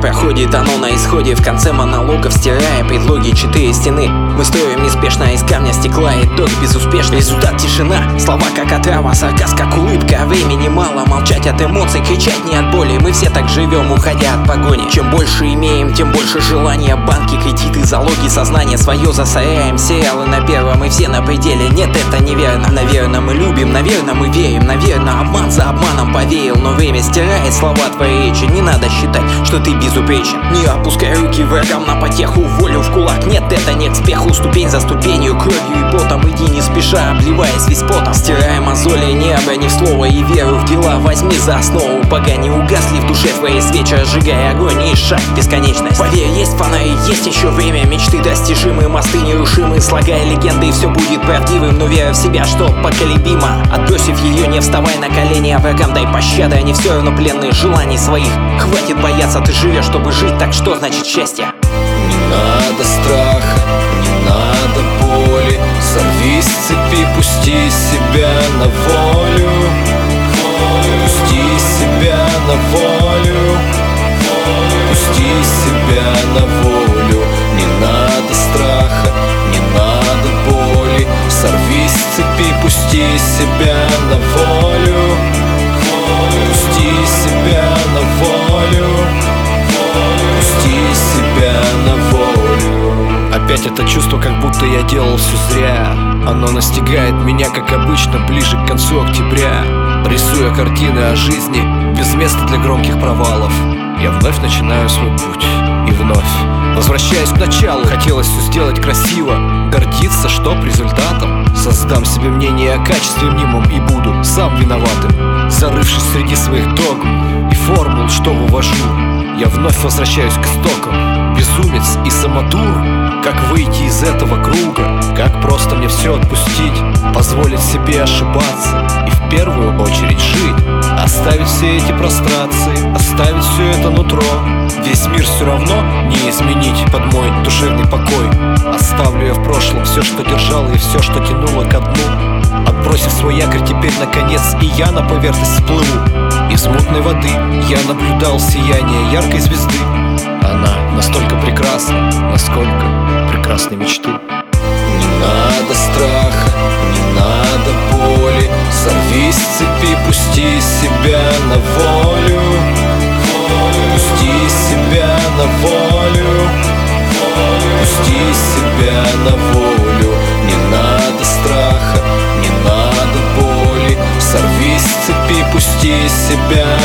проходит, оно на исходе. В конце монологов стирая предлоги четыре стены. Мы строим неспешно из камня стекла. Итог безуспешный, результат тишина. Слова как отрава, сарказ как улыбка. Времени мало, молчать от эмоций, кричать не от боли. Мы все так живем, уходя от погони. Чем больше имеем, тем больше желания. Банки, кредиты, залоги, сознание свое засоряем. Сериалы на первом и все на пределе. Нет, это неверно, наверное мы любим Наверное мы верим, наверное обман за обманом повеял. Но время стирает слова твоей речи. Не надо считать, что ты безупречен. Не опускай руки врагам на потеху Волю в кулак, нет, это не к спеху Ступень за ступенью, кровью и потом Иди не спеша, обливаясь весь потом. Стирая мозоли не в слово и веру в дела. Возьми за основу, пока не угасли в душе твоей свечи Сжигая огонь и шаг в бесконечность. Поверь, есть фонари, есть еще время. Мечты достижимы, мосты нерушимы. Слагая легенды, и все будет правдивым. Но вера в себя, что поколебимо. Отбросив ее, не вставай на колени. А врагам дай пощады, они все равно пленные. Желаний своих Хватит бояться, ты живешь, чтобы жить Так что значит счастье? Не надо страха, не надо боли Сорви с цепи, пусти себя на волю. Пусти себя на волю. Пусти себя на волю Опять это чувство, как будто я делал все зря. Оно настигает меня, как обычно, ближе к концу октября. Рисуя картины о жизни, без места для громких провалов. Я вновь начинаю свой путь. И вновь Возвращаясь к началу, хотелось все сделать красиво Гордиться, что результатом. Создам себе мнение о качестве мнимом И буду сам виноватым. Зарывшись среди своих догм И формул, что вывожу Я вновь возвращаюсь к истокам Безумец и самотур Как выйти из этого круга Как просто мне все отпустить Позволить себе ошибаться И в первую очередь жить Оставить все эти прострации Оставить все это нутро. Весь мир все равно не изменить под мой душевный покой. Оставлю я в прошлом все, что держало и все, что тянуло ко дну. Отбросив свой якорь, теперь наконец и я на поверхность всплыву. Из мутной воды я наблюдал сияние яркой звезды Настолько прекрасна, насколько прекрасны мечты. Не надо страха, не надо боли Сорвись с цепи, пусти себя на волю. Пусти себя на волю. Пусти себя на волю. Не надо страха, не надо боли Сорвись с цепи, пусти себя